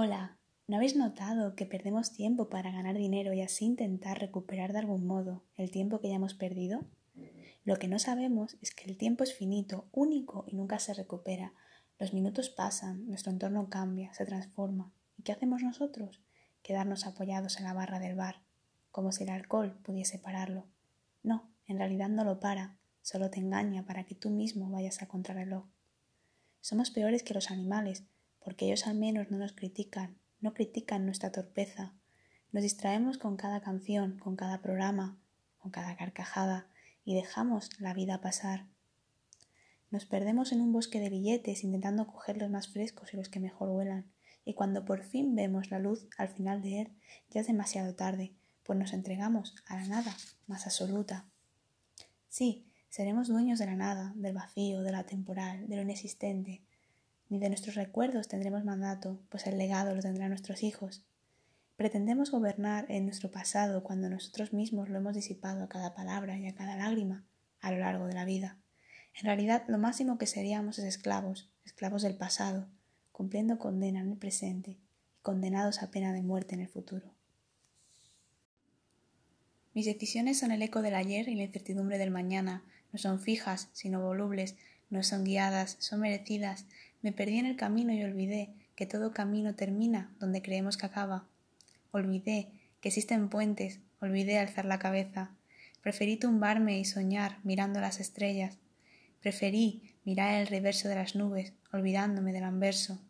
Hola, ¿no habéis notado que perdemos tiempo para ganar dinero y así intentar recuperar de algún modo el tiempo que ya hemos perdido? Lo que no sabemos es que el tiempo es finito, único y nunca se recupera. Los minutos pasan, nuestro entorno cambia, se transforma. ¿Y qué hacemos nosotros? Quedarnos apoyados en la barra del bar, como si el alcohol pudiese pararlo. No, en realidad no lo para, solo te engaña para que tú mismo vayas a contrarreloj. Somos peores que los animales, porque ellos al menos no nos critican, no critican nuestra torpeza. Nos distraemos con cada canción, con cada programa, con cada carcajada y dejamos la vida pasar. Nos perdemos en un bosque de billetes intentando coger los más frescos y los que mejor huelan, y cuando por fin vemos la luz al final de él, ya es demasiado tarde, pues nos entregamos a la nada más absoluta. Sí, seremos dueños de la nada, del vacío, de la temporal, de lo inexistente. Ni de nuestros recuerdos tendremos mandato, pues el legado lo tendrán nuestros hijos. Pretendemos gobernar en nuestro pasado cuando nosotros mismos lo hemos disipado a cada palabra y a cada lágrima a lo largo de la vida. En realidad, lo máximo que seríamos es esclavos, esclavos del pasado, cumpliendo condena en el presente y condenados a pena de muerte en el futuro. Mis decisiones son el eco del ayer y la incertidumbre del mañana, no son fijas, sino volubles, no son guiadas, son merecidas. Me perdí en el camino y olvidé que todo camino termina donde creemos que acaba. Olvidé que existen puentes, olvidé alzar la cabeza. Preferí tumbarme y soñar mirando las estrellas. Preferí mirar el reverso de las nubes, olvidándome del anverso.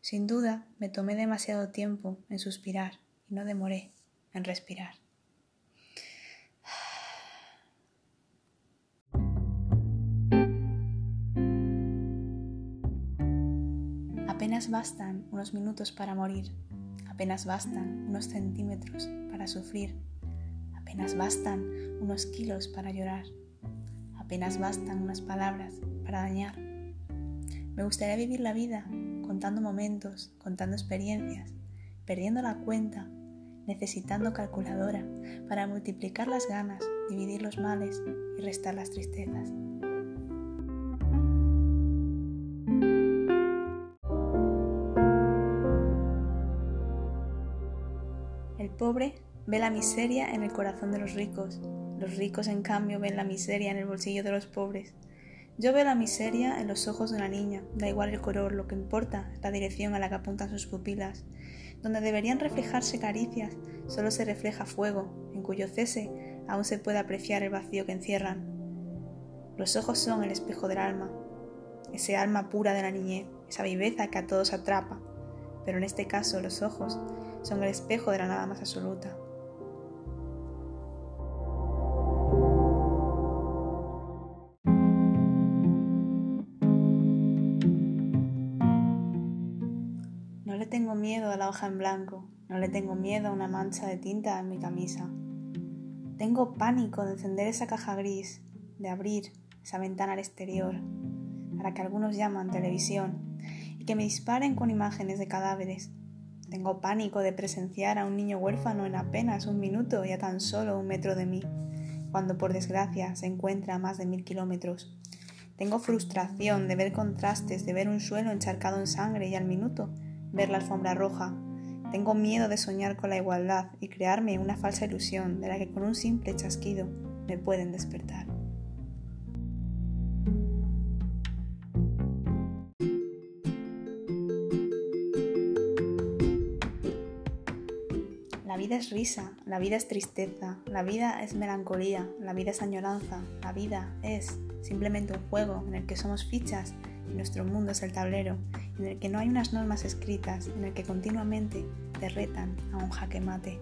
Sin duda, me tomé demasiado tiempo en suspirar y no demoré en respirar. Apenas bastan unos minutos para morir, apenas bastan unos centímetros para sufrir, apenas bastan unos kilos para llorar, apenas bastan unas palabras para dañar. Me gustaría vivir la vida contando momentos, contando experiencias, perdiendo la cuenta, necesitando calculadora para multiplicar las ganas, dividir los males y restar las tristezas. Pobre ve la miseria en el corazón de los ricos, los ricos en cambio ven la miseria en el bolsillo de los pobres. Yo veo la miseria en los ojos de una niña, da igual el color, lo que importa es la dirección a la que apuntan sus pupilas. Donde deberían reflejarse caricias, solo se refleja fuego, en cuyo cese aún se puede apreciar el vacío que encierran. Los ojos son el espejo del alma, ese alma pura de la niñez, esa viveza que a todos atrapa, pero en este caso los ojos son el espejo de la nada más absoluta. No le tengo miedo a la hoja en blanco, no le tengo miedo a una mancha de tinta en mi camisa. Tengo pánico de encender esa caja gris, de abrir esa ventana al exterior, a la que algunos llaman televisión, y que me disparen con imágenes de cadáveres, tengo pánico de presenciar a un niño huérfano en apenas un minuto y a tan solo un metro de mí, cuando por desgracia se encuentra a más de mil kilómetros. Tengo frustración de ver contrastes, de ver un suelo encharcado en sangre y al minuto ver la alfombra roja. Tengo miedo de soñar con la igualdad y crearme una falsa ilusión de la que con un simple chasquido me pueden despertar. Vida es risa, la vida es tristeza, la vida es melancolía, la vida es añoranza, la vida es simplemente un juego en el que somos fichas y nuestro mundo es el tablero, en el que no hay unas normas escritas, en el que continuamente te retan a un jaque mate.